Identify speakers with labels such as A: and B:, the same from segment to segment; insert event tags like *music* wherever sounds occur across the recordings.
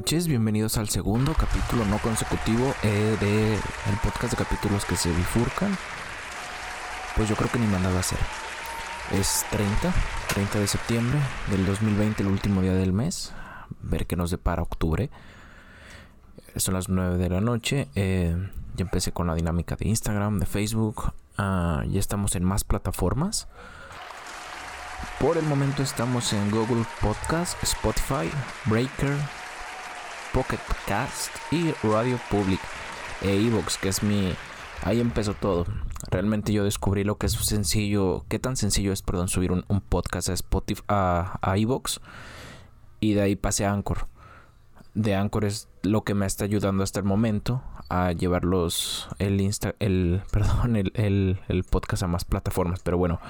A: Noches, bienvenidos al segundo capítulo no consecutivo eh, de el podcast de capítulos que se bifurcan. Pues yo creo que ni mandado a hacer. Es 30, 30 de septiembre del 2020, el último día del mes. Ver qué nos depara octubre. Son las 9 de la noche. Eh, ya empecé con la dinámica de Instagram, de Facebook. Ah, ya estamos en más plataformas. Por el momento estamos en Google Podcast, Spotify, Breaker, Pocket Cast y Radio Public e Evox, que es mi... Ahí empezó todo. Realmente yo descubrí lo que es sencillo, qué tan sencillo es, perdón, subir un, un podcast a Spotify, a, a Evox y de ahí pasé a Anchor. De Anchor es lo que me está ayudando hasta el momento a llevar los, el Insta, el, *laughs* perdón, el, el, el podcast a más plataformas. Pero bueno,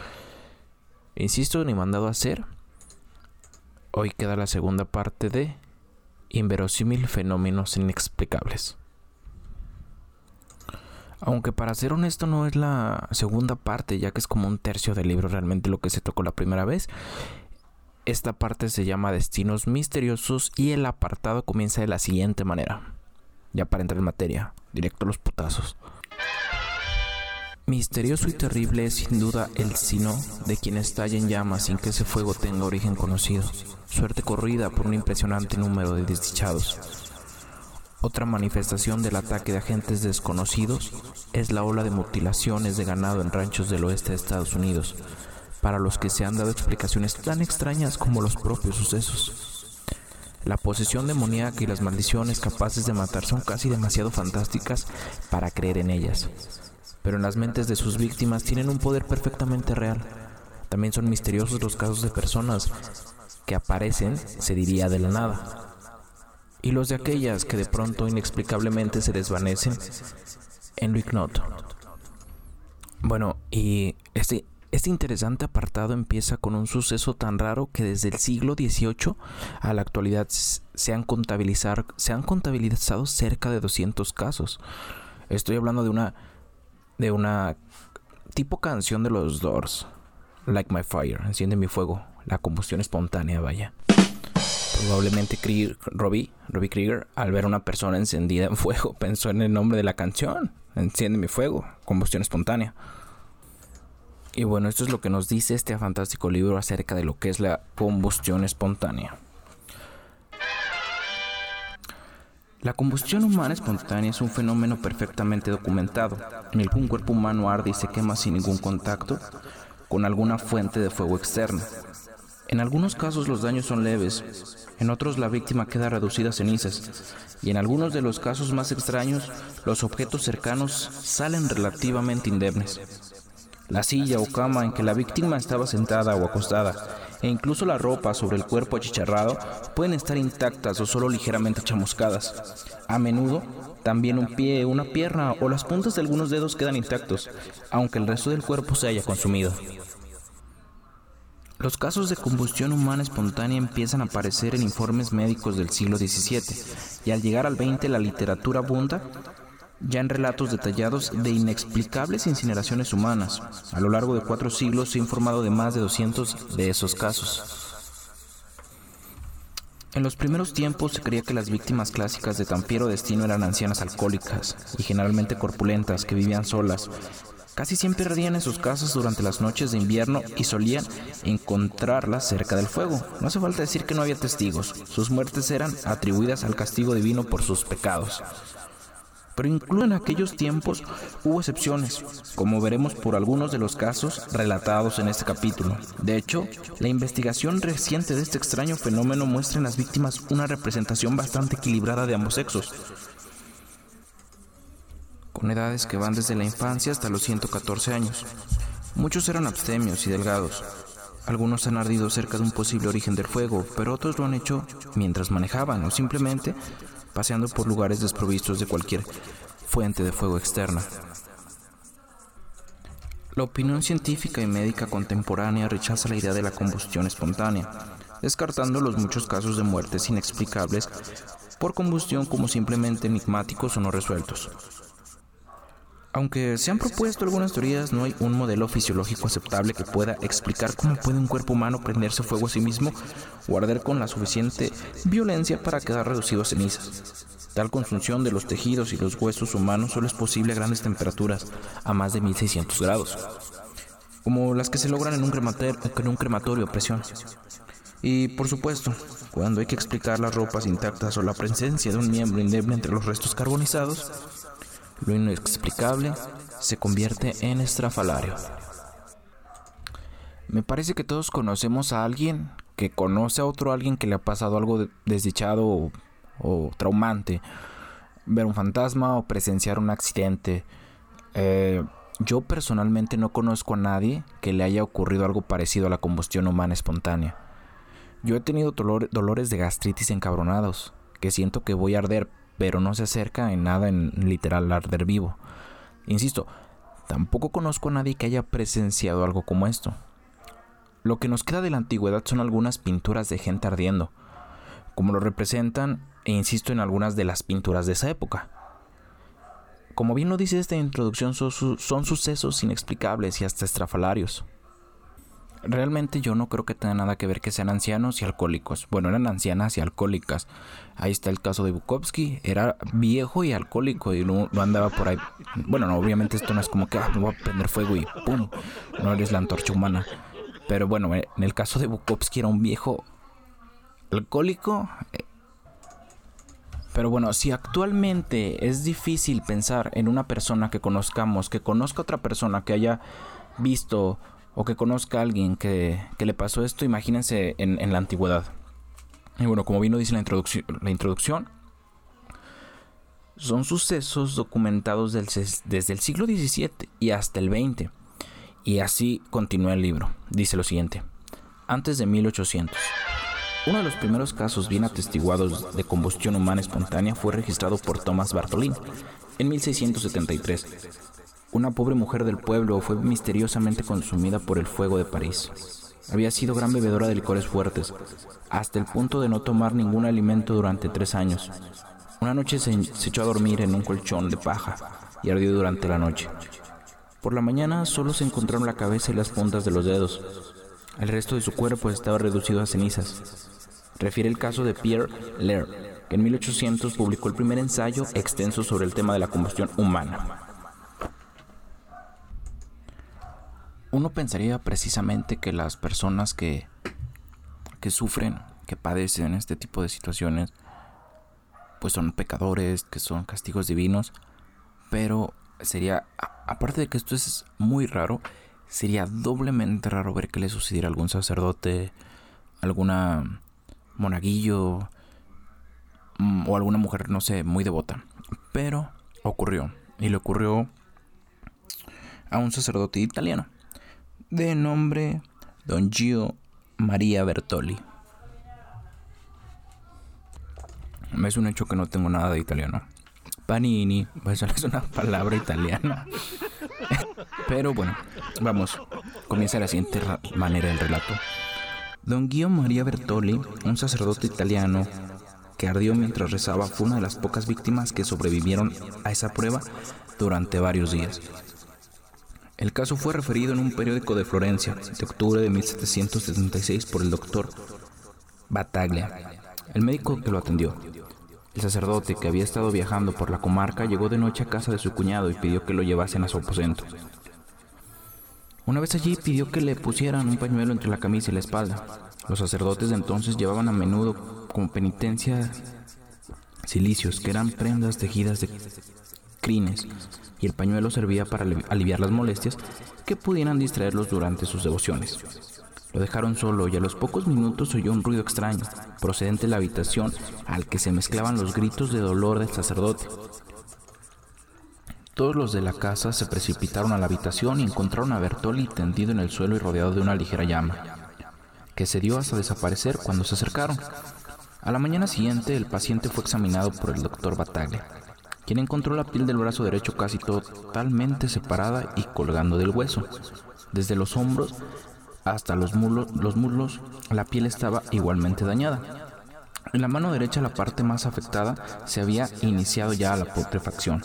A: insisto, ni mandado a hacer. Hoy queda la segunda parte de inverosímil fenómenos inexplicables. Aunque para ser honesto no es la segunda parte, ya que es como un tercio del libro realmente lo que se tocó la primera vez. Esta parte se llama Destinos Misteriosos y el apartado comienza de la siguiente manera. Ya para entrar en materia, directo a los putazos. Misterioso y terrible es sin duda el sino de quien estalla en llamas sin que ese fuego tenga origen conocido, suerte corrida por un impresionante número de desdichados. Otra manifestación del ataque de agentes desconocidos es la ola de mutilaciones de ganado en ranchos del oeste de Estados Unidos, para los que se han dado explicaciones tan extrañas como los propios sucesos. La posesión demoníaca y las maldiciones capaces de matar son casi demasiado fantásticas para creer en ellas pero en las mentes de sus víctimas tienen un poder perfectamente real. También son misteriosos los casos de personas que aparecen, se diría, de la nada, y los de aquellas que de pronto inexplicablemente se desvanecen en lo ignoto. Bueno, y este, este interesante apartado empieza con un suceso tan raro que desde el siglo XVIII a la actualidad se han, contabilizar, se han contabilizado cerca de 200 casos. Estoy hablando de una de una tipo canción de los Doors, Like My Fire, enciende mi fuego, la combustión espontánea, vaya. Probablemente Robbie, Robbie Krieger, al ver a una persona encendida en fuego, *laughs* pensó en el nombre de la canción, Enciende mi fuego, combustión espontánea. Y bueno, esto es lo que nos dice este fantástico libro acerca de lo que es la combustión espontánea. La combustión humana espontánea es un fenómeno perfectamente documentado, en el que un cuerpo humano arde y se quema sin ningún contacto con alguna fuente de fuego externa. En algunos casos los daños son leves, en otros la víctima queda reducida a cenizas, y en algunos de los casos más extraños los objetos cercanos salen relativamente indemnes. La silla o cama en que la víctima estaba sentada o acostada, e incluso la ropa sobre el cuerpo achicharrado, pueden estar intactas o solo ligeramente chamuscadas. A menudo, también un pie, una pierna o las puntas de algunos dedos quedan intactos, aunque el resto del cuerpo se haya consumido. Los casos de combustión humana espontánea empiezan a aparecer en informes médicos del siglo XVII, y al llegar al XX la literatura abunda ya en relatos detallados de inexplicables incineraciones humanas. A lo largo de cuatro siglos se ha informado de más de 200 de esos casos. En los primeros tiempos se creía que las víctimas clásicas de Tampiero Destino eran ancianas alcohólicas y generalmente corpulentas que vivían solas. Casi siempre ardían en sus casas durante las noches de invierno y solían encontrarlas cerca del fuego. No hace falta decir que no había testigos. Sus muertes eran atribuidas al castigo divino por sus pecados pero incluso en aquellos tiempos hubo excepciones, como veremos por algunos de los casos relatados en este capítulo. De hecho, la investigación reciente de este extraño fenómeno muestra en las víctimas una representación bastante equilibrada de ambos sexos, con edades que van desde la infancia hasta los 114 años. Muchos eran abstemios y delgados. Algunos han ardido cerca de un posible origen del fuego, pero otros lo han hecho mientras manejaban o simplemente paseando por lugares desprovistos de cualquier fuente de fuego externa. La opinión científica y médica contemporánea rechaza la idea de la combustión espontánea, descartando los muchos casos de muertes inexplicables por combustión como simplemente enigmáticos o no resueltos. Aunque se han propuesto algunas teorías, no hay un modelo fisiológico aceptable que pueda explicar cómo puede un cuerpo humano prenderse fuego a sí mismo o arder con la suficiente violencia para quedar reducido a cenizas. Tal consunción de los tejidos y los huesos humanos solo es posible a grandes temperaturas, a más de 1600 grados, como las que se logran en un, en un crematorio a presión. Y por supuesto, cuando hay que explicar las ropas intactas o la presencia de un miembro indeble entre los restos carbonizados, lo inexplicable se convierte en estrafalario. Me parece que todos conocemos a alguien que conoce a otro alguien que le ha pasado algo desdichado o, traumante. Ver un fantasma o presenciar un accidente. Eh, yo personalmente no conozco a nadie que le haya ocurrido algo parecido a la combustión humana espontánea. Yo he tenido dolores de gastritis encabronados, que siento que voy a arder, pero no se acerca en nada en literal arder vivo. Insisto, tampoco conozco a nadie que haya presenciado algo como esto. Lo que nos queda de la antigüedad son algunas pinturas de gente ardiendo, como lo representan, e insisto en algunas de las pinturas de esa época. Como bien lo dice esta introducción, son, son sucesos inexplicables y hasta estrafalarios. Realmente yo no creo que tenga nada que ver que sean ancianos y alcohólicos. Bueno, eran ancianas y alcohólicas. Ahí está el caso de Bukowski. Era viejo y alcohólico y no, andaba por ahí. Bueno, no, obviamente esto no es como que ah, me voy a prender fuego y ¡pum! No eres la antorcha humana. Pero bueno, eh, en el caso de Bukowski era un viejo alcohólico. Eh. Pero bueno, si actualmente es difícil pensar en una persona que conozcamos, que conozca a otra persona que haya visto o que conozca a alguien que, le pasó esto, imagínense en, la antigüedad. Y bueno, como vino dice la, introducción, la introducción, son sucesos documentados desde el siglo XVII y hasta el XX. Y así continúa el libro. Dice lo siguiente. Antes de 1800. Uno de los primeros casos bien atestiguados de combustión humana espontánea fue registrado por Thomas Bartholin en 1673 una pobre mujer del pueblo fue misteriosamente consumida por el fuego de París. Había sido gran bebedora de licores fuertes, hasta el punto de no tomar ningún alimento durante tres años. Una noche se, echó a dormir en un colchón de paja y ardió durante la noche. Por la mañana solo se encontraron la cabeza y las puntas de los dedos. El resto de su cuerpo estaba reducido a cenizas. Refiere el caso de Pierre Lair, que en 1800 publicó el primer ensayo extenso sobre el tema de la combustión humana. Uno pensaría precisamente que las personas que, que sufren, que padecen este tipo de situaciones, pues son pecadores, que son castigos divinos, pero sería, aparte de que esto es muy raro, sería doblemente raro ver que le sucediera a algún sacerdote, alguna monaguillo mm, o alguna mujer, no sé, muy devota. Pero ocurrió, y le ocurrió a un sacerdote italiano de nombre Don Gio María Bertoli. Es un hecho que no tengo nada de italiano. Panini, pues *laughs* es una palabra italiana. *laughs* Pero bueno, vamos, comienza la siguiente manera el relato. Don Gio María Bertoli, un sacerdote italiano que ardió mientras rezaba, fue una de las pocas víctimas que sobrevivieron a esa prueba durante varios días. El caso fue referido en un periódico de Florencia de octubre de 1776 por el doctor Battaglia, el médico que lo atendió. El sacerdote, que había estado viajando por la comarca, llegó de noche a casa de su cuñado y pidió que lo llevasen a su aposento. Una vez allí pidió que le pusieran un pañuelo entre la camisa y la espalda. Los sacerdotes de entonces llevaban a menudo como penitencia cilicios, que eran prendas tejidas de crines y el pañuelo servía para aliviar las molestias que pudieran distraerlos durante sus devociones. Lo dejaron solo y a los pocos minutos oyó un ruido extraño, procedente de la habitación al que se mezclaban los gritos de dolor del sacerdote. Todos los de la casa se precipitaron a la habitación y encontraron a Bertoli tendido en el suelo y rodeado de una ligera llama, que se dio hasta desaparecer cuando se acercaron. A la mañana siguiente, el paciente fue examinado por el doctor Bataglia, quien encontró la piel del brazo derecho casi totalmente separada y colgando del hueso. Desde los hombros hasta los muslos, los muslos la piel estaba igualmente dañada. En la mano derecha, la parte más afectada, se había iniciado ya la putrefacción.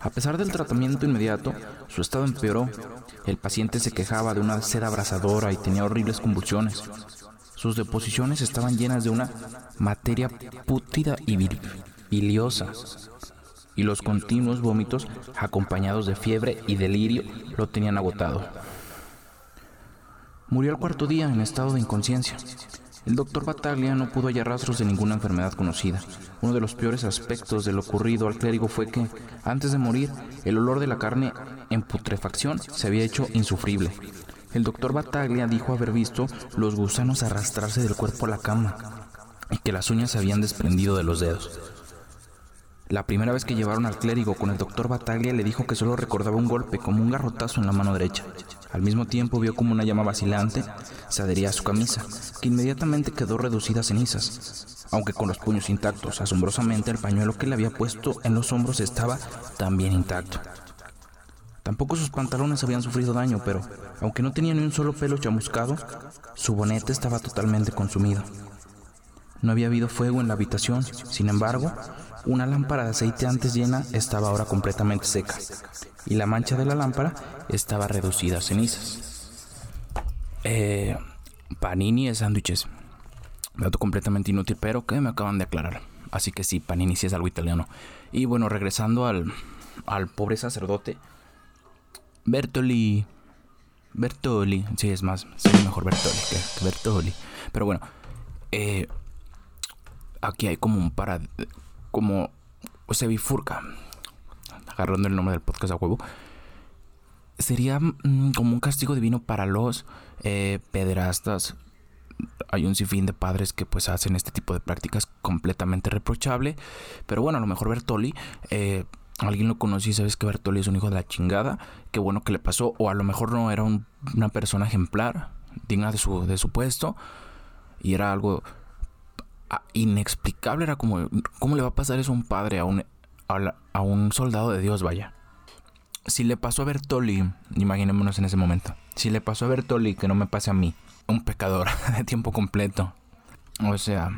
A: A pesar del tratamiento inmediato, su estado empeoró. El paciente se quejaba de una sed abrasadora y tenía horribles convulsiones. Sus deposiciones estaban llenas de una materia pútrida y biliosa, y los continuos vómitos, acompañados de fiebre y delirio, lo tenían agotado. Murió al cuarto día en estado de inconsciencia. El doctor Bataglia no pudo hallar rastros de ninguna enfermedad conocida. Uno de los peores aspectos de lo ocurrido al clérigo fue que, antes de morir, el olor de la carne en putrefacción se había hecho insufrible. El doctor Bataglia dijo haber visto los gusanos arrastrarse del cuerpo a la cama y que las uñas se habían desprendido de los dedos. La primera vez que llevaron al clérigo con el doctor Bataglia le dijo que solo recordaba un golpe, como un garrotazo en la mano derecha. Al mismo tiempo vio como una llama vacilante se adhería a su camisa, que inmediatamente quedó reducida a cenizas. Aunque con los puños intactos, asombrosamente el pañuelo que le había puesto en los hombros estaba también intacto. Tampoco sus pantalones habían sufrido daño, pero aunque no tenía ni un solo pelo chamuscado, su bonete estaba totalmente consumido. No había habido fuego en la habitación, sin embargo, una lámpara de aceite antes llena estaba ahora completamente seca y la mancha de la lámpara estaba reducida a cenizas. Eh, panini de sándwiches. Dato completamente inútil, pero que me acaban de aclarar. Así que sí, panini sí es algo italiano. Y bueno, regresando al, al pobre sacerdote. Bertoli. Bertoli. Sí, es más, sí, mejor Bertoli que, Bertoli. Pero bueno, eh, aquí hay como un para como se bifurca, agarrando el nombre del podcast a huevo, sería mm, como un castigo divino para los eh, pederastas. Hay un sinfín de padres que pues hacen este tipo de prácticas completamente reprochable. Pero bueno, a lo mejor Bertoli, eh, alguien lo conocí, sabes que Bertoli es un hijo de la chingada. Qué bueno que le pasó. O a lo mejor no era una persona ejemplar, digna de su, de su puesto. Y era algo inexplicable. Era como, ¿cómo le va a pasar eso a un padre, a un, a, un soldado de Dios, vaya? Si le pasó a Bertoli, imaginémonos en ese momento, si le pasó a Bertoli, que no me pase a mí, un pecador *laughs* de tiempo completo. O sea,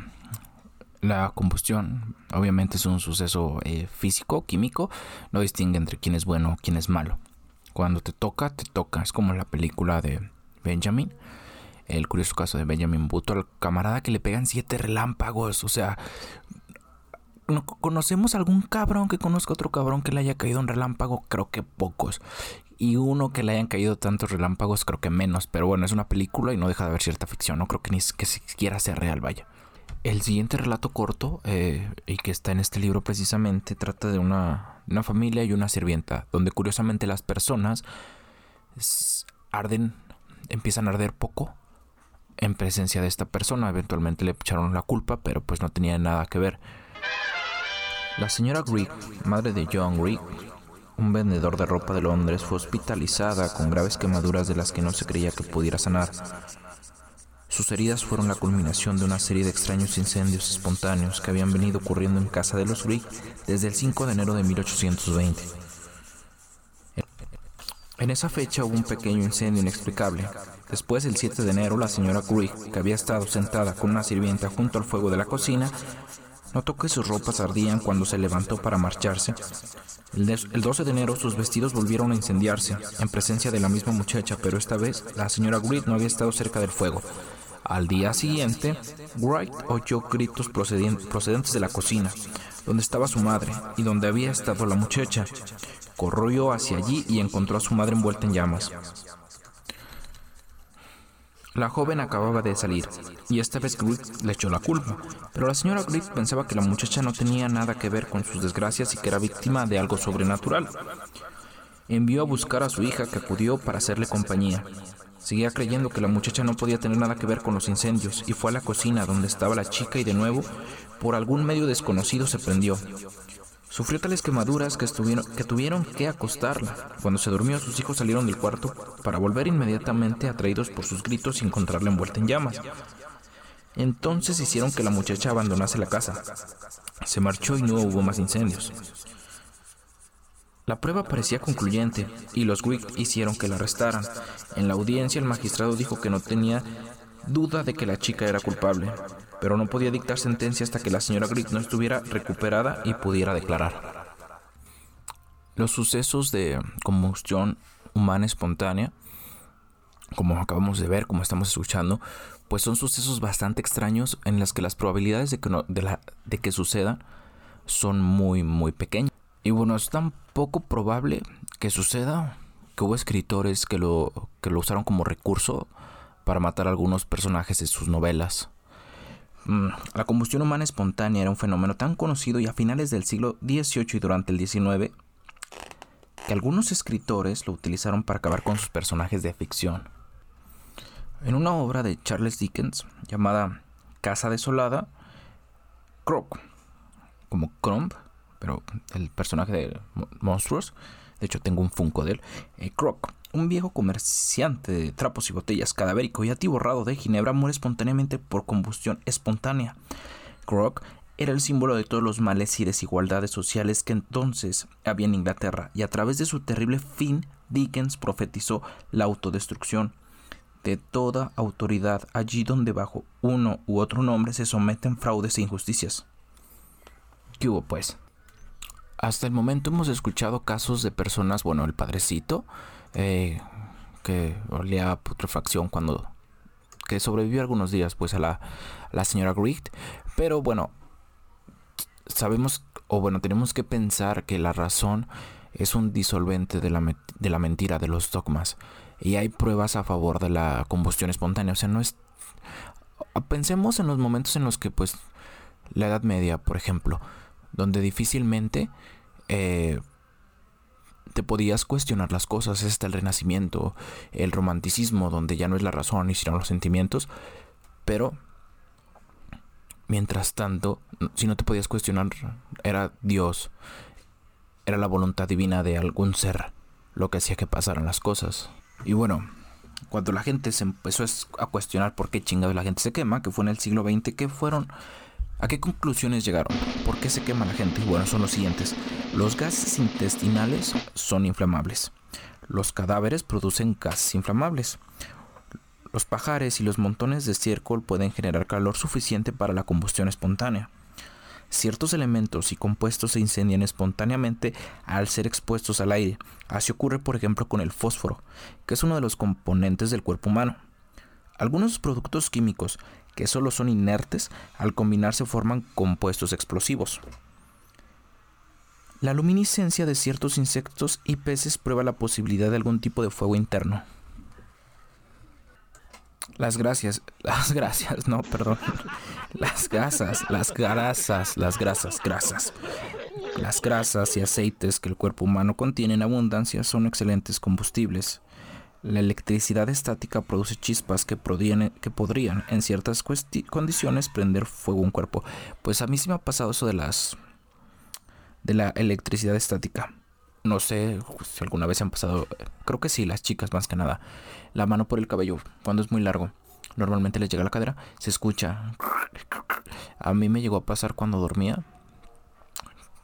A: la combustión obviamente es un suceso eh, físico, químico, no distingue entre quién es bueno o quién es malo. Cuando te toca, te toca. Es como la película de Benjamin el curioso caso de Benjamin Button, al camarada que le pegan siete relámpagos. O sea, ¿no ¿conocemos algún cabrón que conozca otro cabrón que le haya caído un relámpago? Creo que pocos. Y uno que le hayan caído tantos relámpagos, creo que menos. Pero bueno, es una película y no deja de haber cierta ficción. No creo que ni que siquiera sea real, vaya. El siguiente relato corto, eh, y que está en este libro precisamente, trata de una, una familia y una sirvienta, donde curiosamente las personas arden, empiezan a arder poco en presencia de esta persona. Eventualmente le echaron la culpa, pero pues no tenía nada que ver. La señora Greig, madre de John Greig, un vendedor de ropa de Londres, fue hospitalizada con graves quemaduras de las que no se creía que pudiera sanar. Sus heridas fueron la culminación de una serie de extraños incendios espontáneos que habían venido ocurriendo en casa de los Greig desde el 5 de enero de 1820. En esa fecha hubo un pequeño incendio inexplicable. Después, el 7 de enero, la señora Curry, que había estado sentada con una sirvienta junto al fuego de la cocina, notó que sus ropas ardían cuando se levantó para marcharse. El, 12 de enero sus vestidos volvieron a incendiarse, en presencia de la misma muchacha, pero esta vez la señora Wright no había estado cerca del fuego. Al día siguiente, Wright oyó gritos procedentes de la cocina, donde estaba su madre y donde había estado la muchacha. Corrió hacia allí y encontró a su madre envuelta en llamas. La joven acababa de salir, y esta vez Griggs le echó la culpa, pero la señora Griggs pensaba que la muchacha no tenía nada que ver con sus desgracias y que era víctima de algo sobrenatural. Envió a buscar a su hija que acudió para hacerle compañía. Seguía creyendo que la muchacha no podía tener nada que ver con los incendios y fue a la cocina donde estaba la chica y de nuevo, por algún medio desconocido, se prendió. Sufrió tales quemaduras que, que tuvieron que acostarla. Cuando se durmió, sus hijos salieron del cuarto para volver inmediatamente atraídos por sus gritos y encontrarla envuelta en llamas. Entonces hicieron que la muchacha abandonase la casa. Se marchó y no hubo más incendios. La prueba parecía concluyente y los Wick hicieron que la arrestaran. En la audiencia el magistrado dijo que no tenía duda de que la chica era culpable, pero no podía dictar sentencia hasta que la señora Grieg no estuviera recuperada y pudiera declarar. Los sucesos de combustión humana espontánea, como acabamos de ver, como estamos escuchando, pues son sucesos bastante extraños en los que las probabilidades de que, sucedan son muy, muy pequeñas. Y bueno, es tan poco probable que suceda que hubo escritores que lo, que lo usaron como recurso para matar algunos personajes de sus novelas. Mm, la combustión humana espontánea era un fenómeno tan conocido y a finales del siglo XVIII y durante el XIX que algunos escritores lo utilizaron para acabar con sus personajes de ficción. En una obra de Charles Dickens llamada Casa Desolada, Croc, como Crumb, pero el personaje de Monstruos, de hecho tengo un Funko de él, eh, Croc, un viejo comerciante de trapos y botellas cadavérico y atiborrado de ginebra muere espontáneamente por combustión espontánea. Croc era el símbolo de todos los males y desigualdades sociales que entonces había en Inglaterra, y a través de su terrible fin, Dickens profetizó la autodestrucción de toda autoridad allí donde bajo uno u otro nombre se someten fraudes e injusticias. ¿Qué hubo pues? Hasta el momento hemos escuchado casos de personas, bueno, el padrecito, eh, que olía a putrefacción cuando que sobrevivió algunos días pues a la, la señora Grieg, pero bueno, sabemos o bueno, tenemos que pensar que la razón es un disolvente de la, de la mentira, de los dogmas, y hay pruebas a favor de la combustión espontánea, o sea, no es... Pensemos en los momentos en los que pues la Edad Media, por ejemplo, donde difícilmente eh, te podías cuestionar las cosas. Hasta el renacimiento, el romanticismo, donde ya no es la razón y sino los sentimientos. Pero, mientras tanto, si no te podías cuestionar, era Dios, era la voluntad divina de algún ser lo que hacía que pasaran las cosas. Y bueno, cuando la gente se empezó a cuestionar por qué chingado la gente se quema, que fue en el siglo XX, que fueron ¿A qué conclusiones llegaron? ¿Por qué se quema la gente? Bueno, son los siguientes. Los gases intestinales son inflamables. Los cadáveres producen gases inflamables. Los pajares y los montones de estiércol pueden generar calor suficiente para la combustión espontánea. Ciertos elementos y compuestos se incendian espontáneamente al ser expuestos al aire. Así ocurre, por ejemplo, con el fósforo, que es uno de los componentes del cuerpo humano. Algunos productos químicos que solo son inertes, al combinarse forman compuestos explosivos. La luminiscencia de ciertos insectos y peces prueba la posibilidad de algún tipo de fuego interno. Las gracias, *laughs* las gracias, no, perdón. Las grasas, las grasas, las grasas, grasas. Las grasas y aceites que el cuerpo humano contiene en abundancia son excelentes combustibles. La electricidad estática produce chispas que, que podrían, en ciertas condiciones, prender fuego a un cuerpo. Pues a mí sí me ha pasado eso de las. De la electricidad estática. No sé si alguna vez se han pasado. Creo que sí, las chicas más que nada. La mano por el cabello, cuando es muy largo. Normalmente les llega a la cadera, se escucha. A mí me llegó a pasar cuando dormía.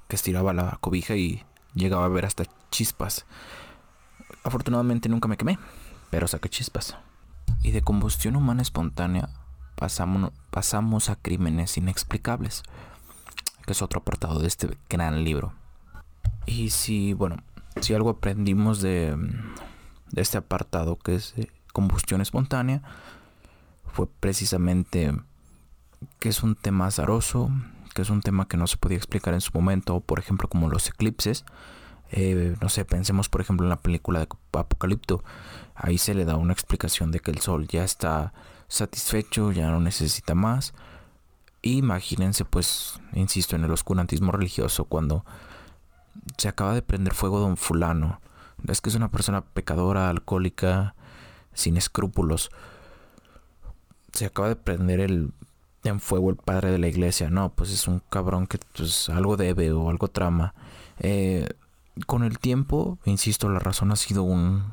A: Que estiraba la cobija y llegaba a ver hasta chispas. Afortunadamente nunca me quemé, pero saqué chispas. Y de combustión humana espontánea pasamos, pasamos a crímenes inexplicables, que es otro apartado de este gran libro. Y si, bueno, si algo aprendimos de, este apartado que es combustión espontánea, fue precisamente que es un tema azaroso, que es un tema que no se podía explicar en su momento, por ejemplo como los eclipses, eh, no sé, pensemos por ejemplo en la película de Apocalipto. Ahí se le da una explicación de que el sol ya está satisfecho, ya no necesita más. Imagínense pues, insisto, en el oscurantismo religioso cuando se acaba de prender fuego don fulano. Es que es una persona pecadora, alcohólica, sin escrúpulos. Se acaba de prender el, en fuego el padre de la iglesia. No, pues es un cabrón que pues, algo debe o algo trama. Eh, con el tiempo, insisto, la razón ha sido un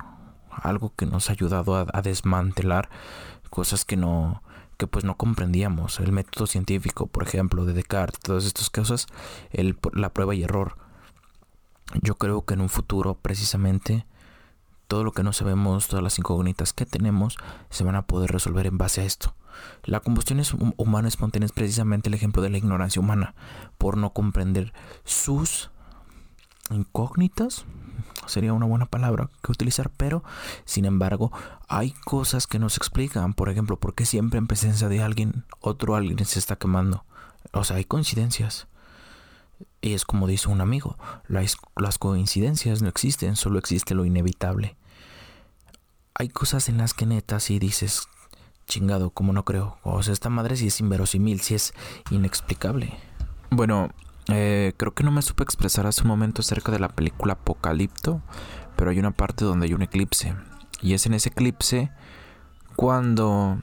A: algo que nos ha ayudado a, desmantelar cosas que no pues no comprendíamos. El método científico, por ejemplo, de Descartes, todas estas cosas, el, la prueba y error. Yo creo que en un futuro, precisamente, todo lo que no sabemos, todas las incógnitas que tenemos, se van a poder resolver en base a esto. La combustión humana espontánea es precisamente el ejemplo de la ignorancia humana, por no comprender sus incógnitas, sería una buena palabra que utilizar, pero sin embargo hay cosas que nos explican, por ejemplo, por qué siempre en presencia de alguien, otro alguien se está quemando. O sea, hay coincidencias. Y es como dice un amigo, las, coincidencias no existen, solo existe lo inevitable. Hay cosas en las que neta si dices, chingado, como no creo. O sea, esta madre sí es inverosímil, sí es inexplicable. Bueno, eh, creo que no me supe expresar hace un momento acerca de la película Apocalipto, pero hay una parte donde hay un eclipse. Y es en ese eclipse cuando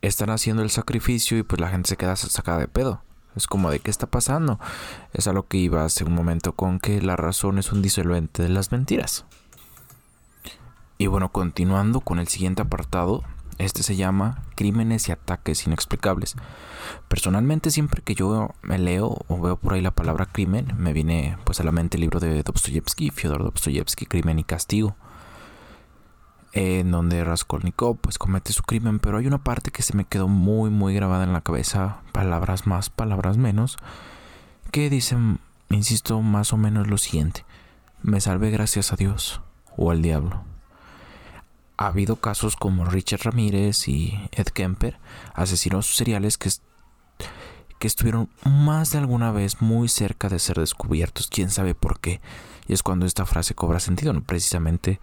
A: están haciendo el sacrificio y pues la gente se queda sacada de pedo. Es como de qué está pasando. Es a lo que iba hace un momento con que la razón es un disolvente de las mentiras. Y bueno, continuando con el siguiente apartado, este se llama Crímenes y ataques inexplicables. Personalmente siempre que yo me leo o veo por ahí la palabra crimen, me viene pues a la mente el libro de Dostoyevsky, Fyodor Dostoyevsky, Crimen y Castigo, en donde Raskolnikov pues comete su crimen, pero hay una parte que se me quedó muy muy grabada en la cabeza, palabras más, palabras menos, que dicen, insisto, más o menos lo siguiente: me salvé gracias a Dios o al diablo ha habido casos como Richard Ramírez y Ed Kemper, asesinos seriales que, que estuvieron más de alguna vez muy cerca de ser descubiertos, quién sabe por qué. Y es cuando esta frase cobra sentido, no precisamente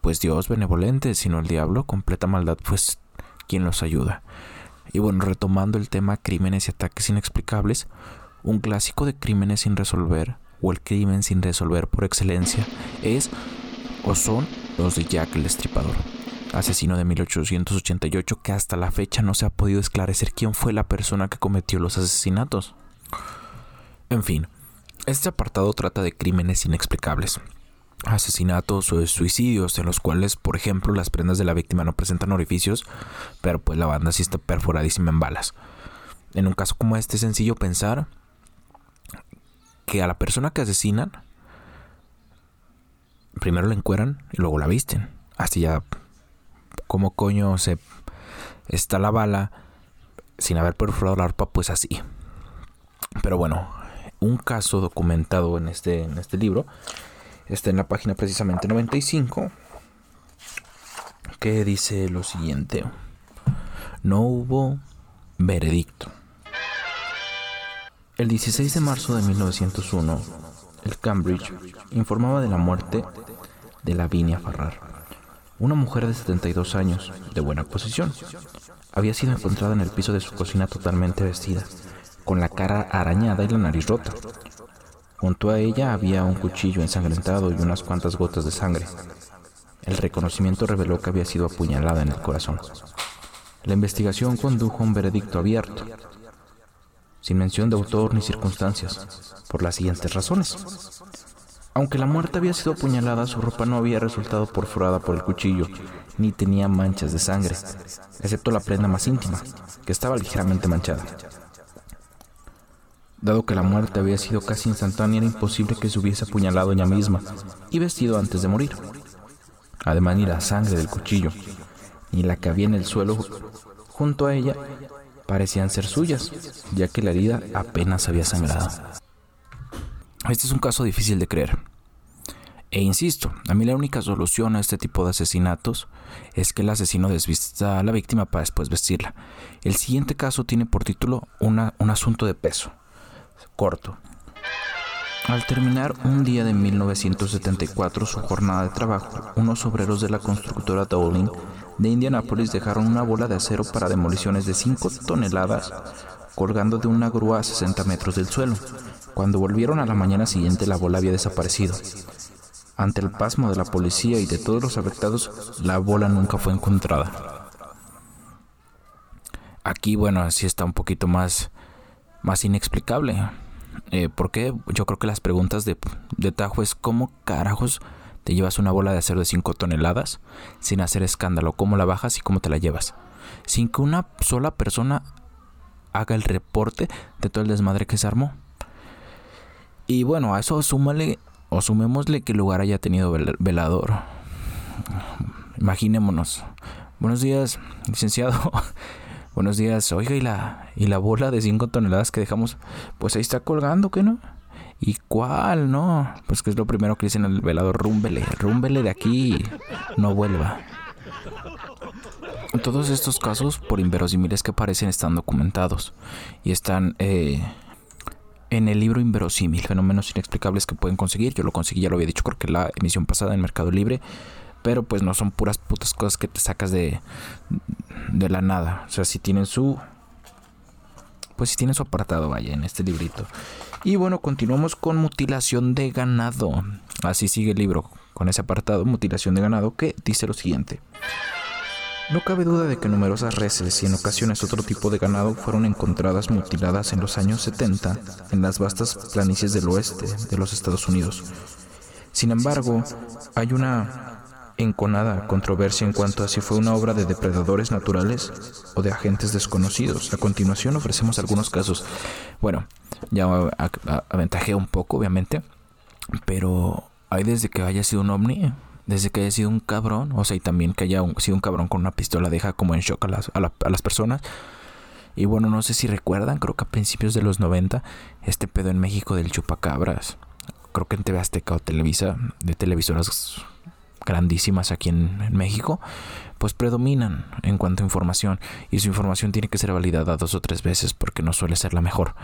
A: pues Dios benevolente, sino el diablo, completa maldad, pues quien los ayuda. Y bueno, retomando el tema crímenes y ataques inexplicables, un clásico de crímenes sin resolver, o el crimen sin resolver por excelencia, es o son los de Jack el Destripador, asesino de 1888 que hasta la fecha no se ha podido esclarecer quién fue la persona que cometió los asesinatos. En fin, este apartado trata de crímenes inexplicables, asesinatos o suicidios en los cuales, por ejemplo, las prendas de la víctima no presentan orificios, pero pues la banda sí está perforadísima en balas. En un caso como este es sencillo pensar que a la persona que asesinan primero la encueran y luego la visten. Así ya, como coño se está la bala sin haber perforado la arpa? Pues así. Pero bueno, un caso documentado en este, en este libro está en la página precisamente 95 que dice lo siguiente. No hubo veredicto. El 16 de marzo de 1901, el Cambridge informaba de la muerte de Lavinia Farrar, una mujer de 72 años, de buena posición. Había sido encontrada en el piso de su cocina totalmente vestida, con la cara arañada y la nariz rota. Junto a ella había un cuchillo ensangrentado y unas cuantas gotas de sangre. El reconocimiento reveló que había sido apuñalada en el corazón. La investigación condujo a un veredicto abierto, sin mención de autor ni circunstancias, por las siguientes razones. Aunque la muerte había sido apuñalada, su ropa no había resultado perforada por el cuchillo, ni tenía manchas de sangre, excepto la prenda más íntima, que estaba ligeramente manchada. Dado que la muerte había sido casi instantánea, era imposible que se hubiese apuñalado ella misma y vestido antes de morir. Además, ni la sangre del cuchillo, ni la que había en el suelo junto a ella, parecían ser suyas, ya que la herida apenas había sangrado. Este es un caso difícil de creer. E insisto, a mí la única solución a este tipo de asesinatos es que el asesino desvista a la víctima para después vestirla. El siguiente caso tiene por título un asunto de peso. Corto. Al terminar un día de 1974 su jornada de trabajo, unos obreros de la constructora Dowling de Indianápolis dejaron una bola de acero para demoliciones de 5 toneladas colgando de una grúa a 60 metros del suelo. Cuando volvieron a la mañana siguiente la bola había desaparecido. Ante el pasmo de la policía y de todos los afectados, la bola nunca fue encontrada. aquí, bueno, así está un poquito más, más inexplicable. Eh, porque yo creo que las preguntas de, de Tajo es cómo carajos te llevas una bola de acero de 5 toneladas sin hacer escándalo, cómo la bajas y cómo te la llevas. Sin que una sola persona haga el reporte de todo el desmadre que se armó. Y bueno, a eso súmale o sumémosle que lugar haya tenido velador. Imaginémonos. Buenos días, licenciado. *laughs* Buenos días. Oiga, ¿y la, y la bola de 5 toneladas que dejamos? Pues ahí está colgando, ¿qué no? ¿Y cuál? No. Pues que es lo primero que dicen el velador. Rúmbele, rúmbele de aquí. No vuelva. Todos estos casos, por inverosímiles que parecen, están documentados. Y están eh, en el libro Inverosímil, fenómenos inexplicables que pueden conseguir. Yo lo conseguí, ya lo había dicho, creo que la emisión pasada en Mercado Libre. Pero pues no son puras putas cosas que te sacas de, de la nada. O sea, si tienen su... Pues si tienen su apartado, vaya, en este librito. Y bueno, continuamos con mutilación de ganado. Así sigue el libro, con ese apartado, mutilación de ganado, que dice lo siguiente. No cabe duda de que numerosas reses y en ocasiones otro tipo de ganado fueron encontradas mutiladas en los años 70 en las vastas planicies del oeste de los Estados Unidos. Sin embargo, hay una enconada controversia en cuanto a si fue una obra de depredadores naturales o de agentes desconocidos. A continuación ofrecemos algunos casos. Bueno, ya aventajé un poco, obviamente, pero hay desde que haya sido un ovni, desde que haya sido un cabrón, o sea, y también que haya sido un cabrón con una pistola deja como en shock a las, a las personas. Y bueno, no sé si recuerdan, creo que a principios de los 90, este pedo en México del chupacabras. Creo que en TV Azteca o Televisa, de televisoras grandísimas aquí en, México, pues predominan en cuanto a información y su información tiene que ser validada dos o tres veces porque no suele ser la mejor.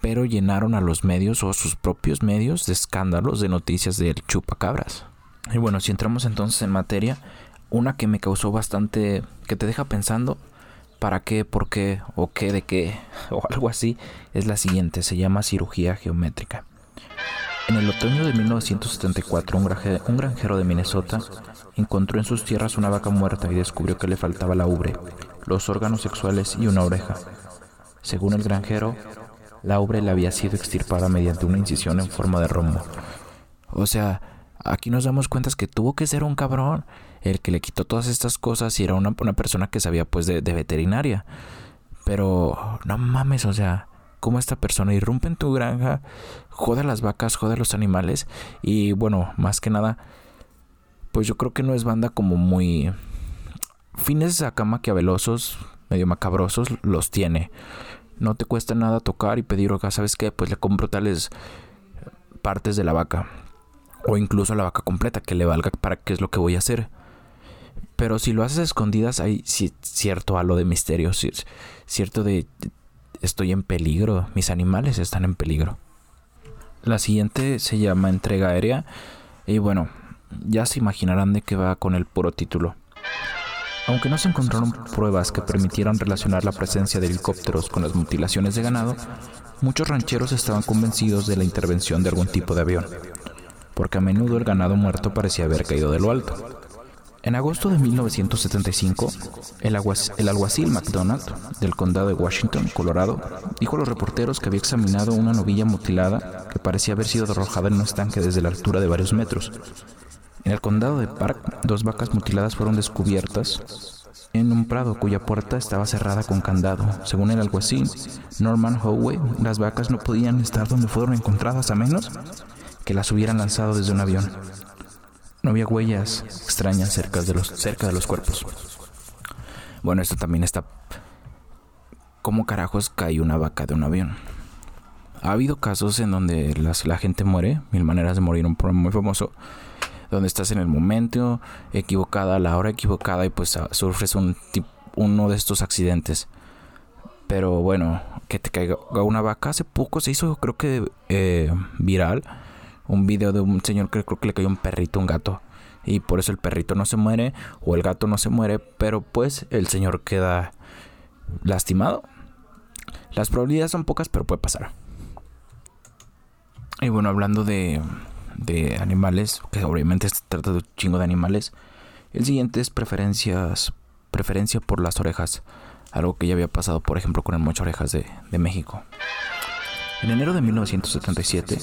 A: Pero llenaron a los medios o sus propios medios de escándalos de noticias del chupacabras. Y bueno, si entramos entonces en materia, una que me causó bastante, que te deja pensando, para qué, por qué, o qué, de qué, *laughs* o algo así, es la siguiente, se llama cirugía geométrica. En el otoño de 1974, un, granjero de Minnesota encontró en sus tierras una vaca muerta y descubrió que le faltaba la ubre, los órganos sexuales y una oreja. Según el granjero, la ubre le había sido extirpada mediante una incisión en forma de rombo. O sea, aquí nos damos cuenta que tuvo que ser un cabrón el que le quitó todas estas cosas y era una, persona que sabía pues de, de veterinaria. Pero no mames, o sea, cómo esta persona irrumpe en tu granja, joda a las vacas, joda a los animales y bueno, más que nada, pues yo creo que no es banda como muy... Fines acá maquiavelosos, medio macabrosos, los tiene. No te cuesta nada tocar y pedir, acá, ¿sabes qué? Pues le compro tales partes de la vaca. O incluso la vaca completa, que le valga para qué es lo que voy a hacer. Pero si lo haces a escondidas, hay cierto halo de misterio, cierto de estoy en peligro, mis animales están en peligro. La siguiente se llama entrega aérea y bueno, ya se imaginarán de qué va con el puro título. Aunque no se encontraron pruebas que permitieran relacionar la presencia de helicópteros con las mutilaciones de ganado, muchos rancheros estaban convencidos de la intervención de algún tipo de avión, porque a menudo el ganado muerto parecía haber caído de lo alto. En agosto de 1975, el, alguacil McDonald del condado de Washington, Colorado, dijo a los reporteros que había examinado una novilla mutilada que parecía haber sido arrojada en un estanque desde la altura de varios metros. En el condado de Park, dos vacas mutiladas fueron descubiertas en un prado cuya puerta estaba cerrada con candado. Según el alguacil Norman Howey, las vacas no podían estar donde fueron encontradas a menos que las hubieran lanzado desde un avión. No había huellas extrañas cerca de los, cerca de los cuerpos. Bueno, esto también está... ¿Cómo carajos cae una vaca de un avión? Ha habido casos en donde la gente muere, mil maneras de morir, un programa muy famoso, donde estás en el momento equivocada, a la hora equivocada y pues ah, sufres un uno de estos accidentes. Pero bueno, que te caiga una vaca, hace poco se hizo creo que eh, viral un video de un señor que creo que le cayó un perrito, un gato. Y por eso el perrito no se muere o el gato no se muere, pero pues el señor queda lastimado. Las probabilidades son pocas, pero puede pasar. Y bueno, hablando de, animales, que obviamente se trata de un chingo de animales, el siguiente es preferencias, preferencia por las orejas. algo que ya había pasado por ejemplo con el mocho orejas de, de México. En enero de 1977,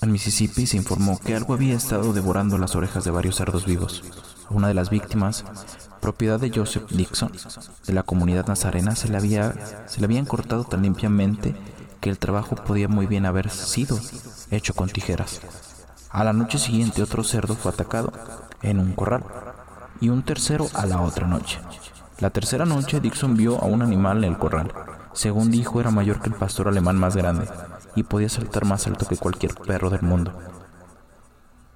A: en Mississippi se informó que algo había estado devorando las orejas de varios cerdos vivos. Una de las víctimas, propiedad de Joseph Dixon, de la comunidad nazarena, se le, había, se le habían cortado tan limpiamente que el trabajo podía muy bien haber sido hecho con tijeras. A la noche siguiente otro cerdo fue atacado en un corral y un tercero a la otra noche. La tercera noche Dixon vio a un animal en el corral. Según dijo era mayor que el pastor alemán más grande y podía saltar más alto que cualquier perro del mundo.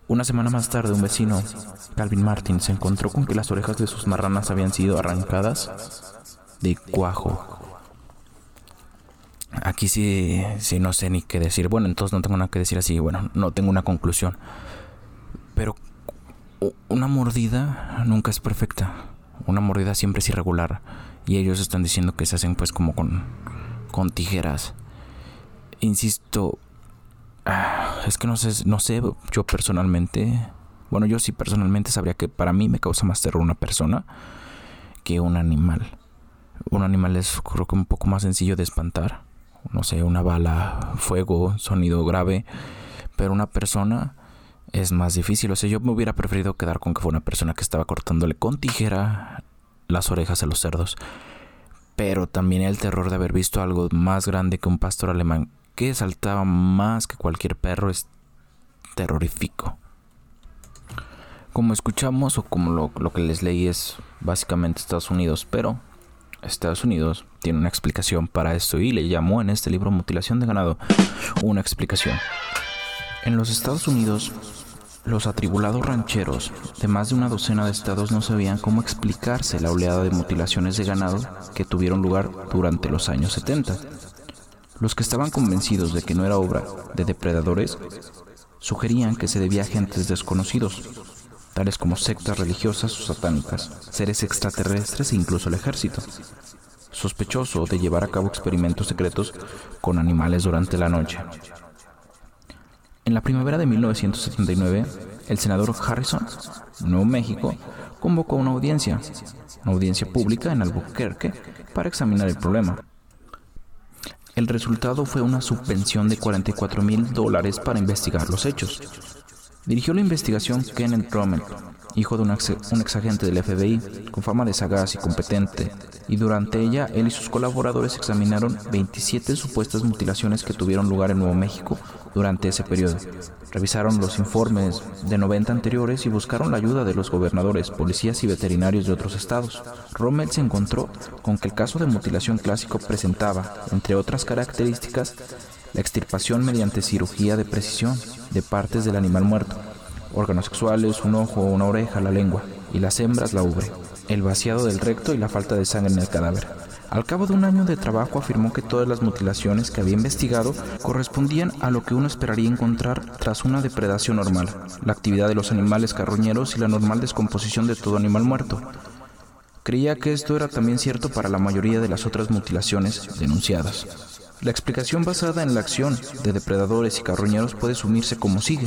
A: Una semana más tarde un vecino, Calvin Martin, se encontró con que las orejas de sus marranas habían sido arrancadas de cuajo Aquí sí, sí no sé ni qué decir. Bueno, entonces no tengo nada que decir así. Bueno, no tengo una conclusión. Pero una mordida nunca es perfecta. Una mordida siempre es irregular. Y ellos están diciendo que se hacen pues como con, con tijeras. Insisto, ah, es que no sé, no sé, yo personalmente, bueno, yo sí personalmente sabría que para mí me causa más terror una persona que un animal. Un animal es creo que un poco más sencillo de espantar no sé, una bala, fuego, sonido grave, pero una persona es más difícil. O sea, yo me hubiera preferido quedar con que fue una persona que estaba cortándole con tijera las orejas a los cerdos. Pero también el terror de haber visto algo más grande que un pastor alemán que saltaba más que cualquier perro es terrorífico. Como escuchamos o como lo, lo que les leí es básicamente Estados Unidos, pero Estados Unidos tiene una explicación para esto y le llamó en este libro Mutilación de Ganado una explicación. En los Estados Unidos, los atribulados rancheros de más de una docena de estados no sabían cómo explicarse la oleada de mutilaciones de ganado que tuvieron lugar durante los años 70. Los que estaban convencidos de que no era obra de depredadores sugerían que se debía a agentes desconocidos, tales como sectas religiosas o satánicas, seres extraterrestres e incluso el ejército, sospechoso de llevar a cabo experimentos secretos con animales durante la noche. En la primavera de 1979, el senador Harrison, Nuevo México, convocó una audiencia, una audiencia pública en Albuquerque, para examinar el problema. El resultado fue una subvención de 44 mil dólares para investigar los hechos. Dirigió la investigación Kenneth Rommel, hijo de un ex, agente del FBI, con fama de sagaz y competente, y durante ella él y sus colaboradores examinaron 27 supuestas mutilaciones que tuvieron lugar en Nuevo México durante ese periodo. Revisaron los informes de 90 anteriores y buscaron la ayuda de los gobernadores, policías y veterinarios de otros estados. Rommel se encontró con que el caso de mutilación clásico presentaba, entre otras características, la extirpación mediante cirugía de precisión de partes del animal muerto, órganos sexuales, un ojo, una oreja, la lengua, y las hembras la ubre, el vaciado del recto y la falta de sangre en el cadáver. Al cabo de un año de trabajo afirmó que todas las mutilaciones que había investigado correspondían a lo que uno esperaría encontrar tras una depredación normal, la actividad de los animales carroñeros y la normal descomposición de todo animal muerto. Creía que esto era también cierto para la mayoría de las otras mutilaciones denunciadas. La explicación basada en la acción de depredadores y carroñeros puede sumirse como sigue.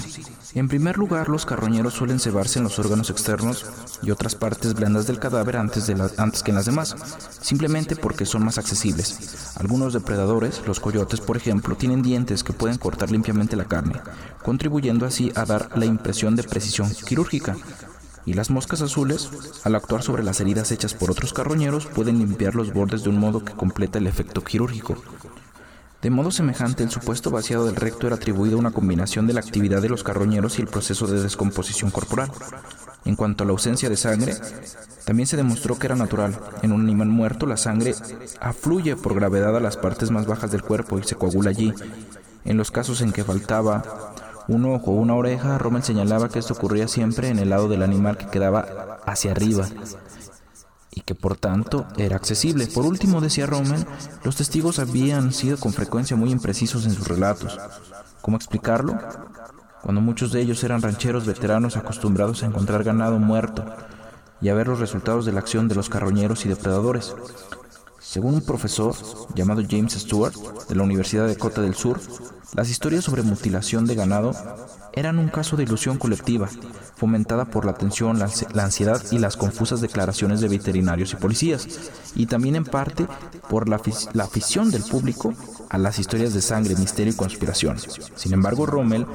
A: En primer lugar, los carroñeros suelen cebarse en los órganos externos y otras partes blandas del cadáver antes, de antes que en las demás, simplemente porque son más accesibles. Algunos depredadores, los coyotes por ejemplo, tienen dientes que pueden cortar limpiamente la carne, contribuyendo así a dar la impresión de precisión quirúrgica. Y las moscas azules, al actuar sobre las heridas hechas por otros carroñeros, pueden limpiar los bordes de un modo que completa el efecto quirúrgico. De modo semejante, el supuesto vaciado del recto era atribuido a una combinación de la actividad de los carroñeros y el proceso de descomposición corporal. En cuanto a la ausencia de sangre, también se demostró que era natural. En un animal muerto, la sangre afluye por gravedad a las partes más bajas del cuerpo y se coagula allí. En los casos en que faltaba un ojo o una oreja, Rommel señalaba que esto ocurría siempre en el lado del animal que quedaba hacia arriba, y que por tanto era accesible. Por último, decía Rommel, los testigos habían sido con frecuencia muy imprecisos en sus relatos. ¿Cómo explicarlo? Cuando muchos de ellos eran rancheros veteranos acostumbrados a encontrar ganado muerto y a ver los resultados de la acción de los carroñeros y depredadores. Según un profesor llamado James Stewart de la Universidad de Dakota del Sur, las historias sobre mutilación de ganado eran un caso de ilusión colectiva, fomentada por la tensión, la ansiedad y las confusas declaraciones de veterinarios y policías, y también en parte por la, afición del público a las historias de sangre, misterio y conspiración. Sin embargo, Rommel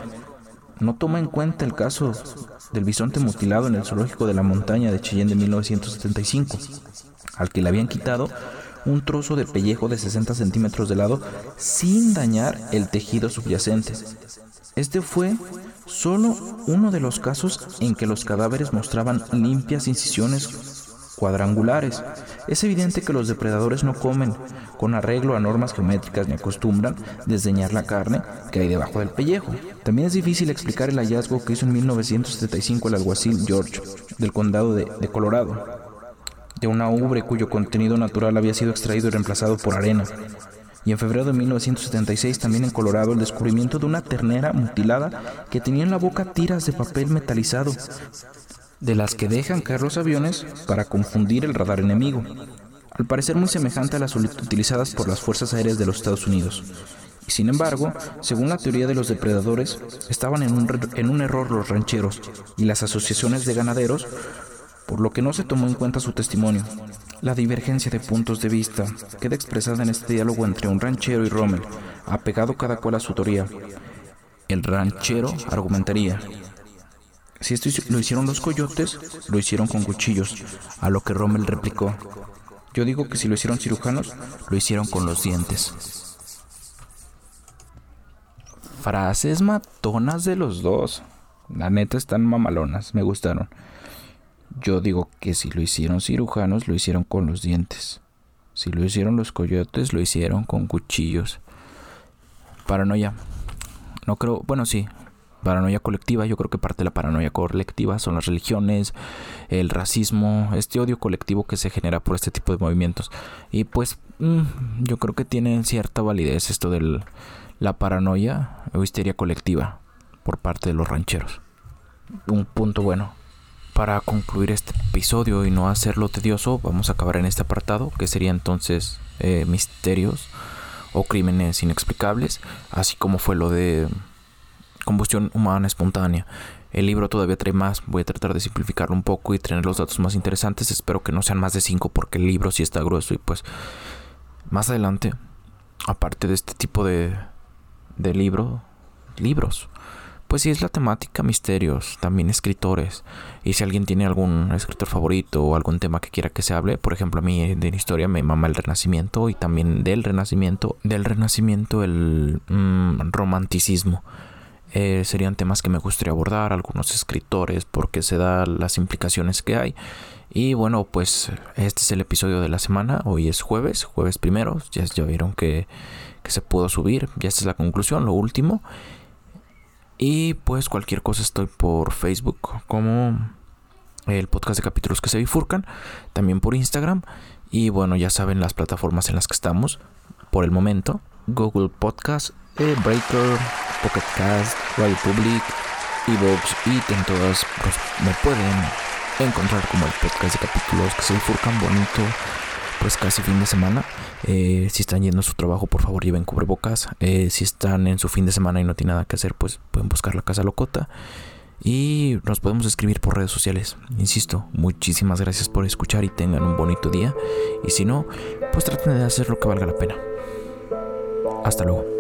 A: no toma en cuenta el caso del bisonte mutilado en el zoológico de la montaña de Cheyenne de 1975, al que le habían quitado un trozo de pellejo de 60 centímetros de lado sin dañar el tejido subyacente. Este fue solo uno de los casos en que los cadáveres mostraban limpias incisiones cuadrangulares. Es evidente que los depredadores no comen con arreglo a normas geométricas ni acostumbran desdeñar la carne que hay debajo del pellejo. También es difícil explicar el hallazgo que hizo en 1975 el alguacil George del condado de, Colorado, de una ubre cuyo contenido natural había sido extraído y reemplazado por arena y en febrero de 1976 también en Colorado el descubrimiento de una ternera mutilada que tenía en la boca tiras de papel metalizado, de las que dejan caer los aviones para confundir el radar enemigo, al parecer muy semejante a las utilizadas por las Fuerzas Aéreas de los Estados Unidos. Sin embargo, según la teoría de los depredadores, estaban en un, en un error los rancheros y las asociaciones de ganaderos, por lo que no se tomó en cuenta su testimonio. La divergencia de puntos de vista queda expresada en este diálogo entre un ranchero y Rommel, apegado cada cual a su teoría. El ranchero argumentaría, si esto lo hicieron los coyotes, lo hicieron con cuchillos, a lo que Rommel replicó, yo digo que si lo hicieron cirujanos, lo hicieron con los dientes. Frases matonas de los dos. La neta están mamalonas, me gustaron. Yo digo que si lo hicieron cirujanos, lo hicieron con los dientes. Si lo hicieron los coyotes, lo hicieron con cuchillos. Paranoia. No creo, bueno, sí, paranoia colectiva. Yo creo que parte de la paranoia colectiva son las religiones, el racismo, este odio colectivo que se genera por este tipo de movimientos. Y pues mm, yo creo que tiene cierta validez esto de la paranoia o histeria colectiva por parte de los rancheros. Un punto bueno para concluir este episodio y no hacerlo tedioso, vamos a acabar en este apartado, que sería entonces eh, misterios o crímenes inexplicables, así como fue lo de combustión humana espontánea. El libro todavía trae más, voy a tratar de simplificarlo un poco y tener los datos más interesantes, espero que no sean más de 5 porque el libro sí está grueso y pues más adelante, aparte de este tipo de, de libro, libros, pues si es la temática misterios, también escritores. Y si alguien tiene algún escritor favorito o algún tema que quiera que se hable, por ejemplo, a mí de historia me mama el Renacimiento y también del Renacimiento, del Renacimiento el mm, romanticismo. Eh, serían temas que me gustaría abordar, algunos escritores, porque se da las implicaciones que hay. Y bueno, pues este es el episodio de la semana. Hoy es jueves, jueves primero. Ya, ya vieron que, que se pudo subir. Ya esta es la conclusión, lo último. Y pues cualquier cosa estoy por Facebook como el podcast de capítulos que se bifurcan, también por Instagram y bueno, ya saben las plataformas en las que estamos por el momento, Google Podcast, eh, Breaker, Pocket Cast, Radio Public, Evox y en todas pues, me pueden encontrar como el podcast de capítulos que se bifurcan bonito pues casi fin de semana. Eh, si están yendo a su trabajo, por favor lleven cubrebocas. Eh, si están en su fin de semana y no tienen nada que hacer, pues pueden buscar la casa locota. Y nos podemos escribir por redes sociales. Insisto, muchísimas gracias por escuchar y tengan un bonito día. Y si no, pues traten de hacer lo que valga la pena. Hasta luego.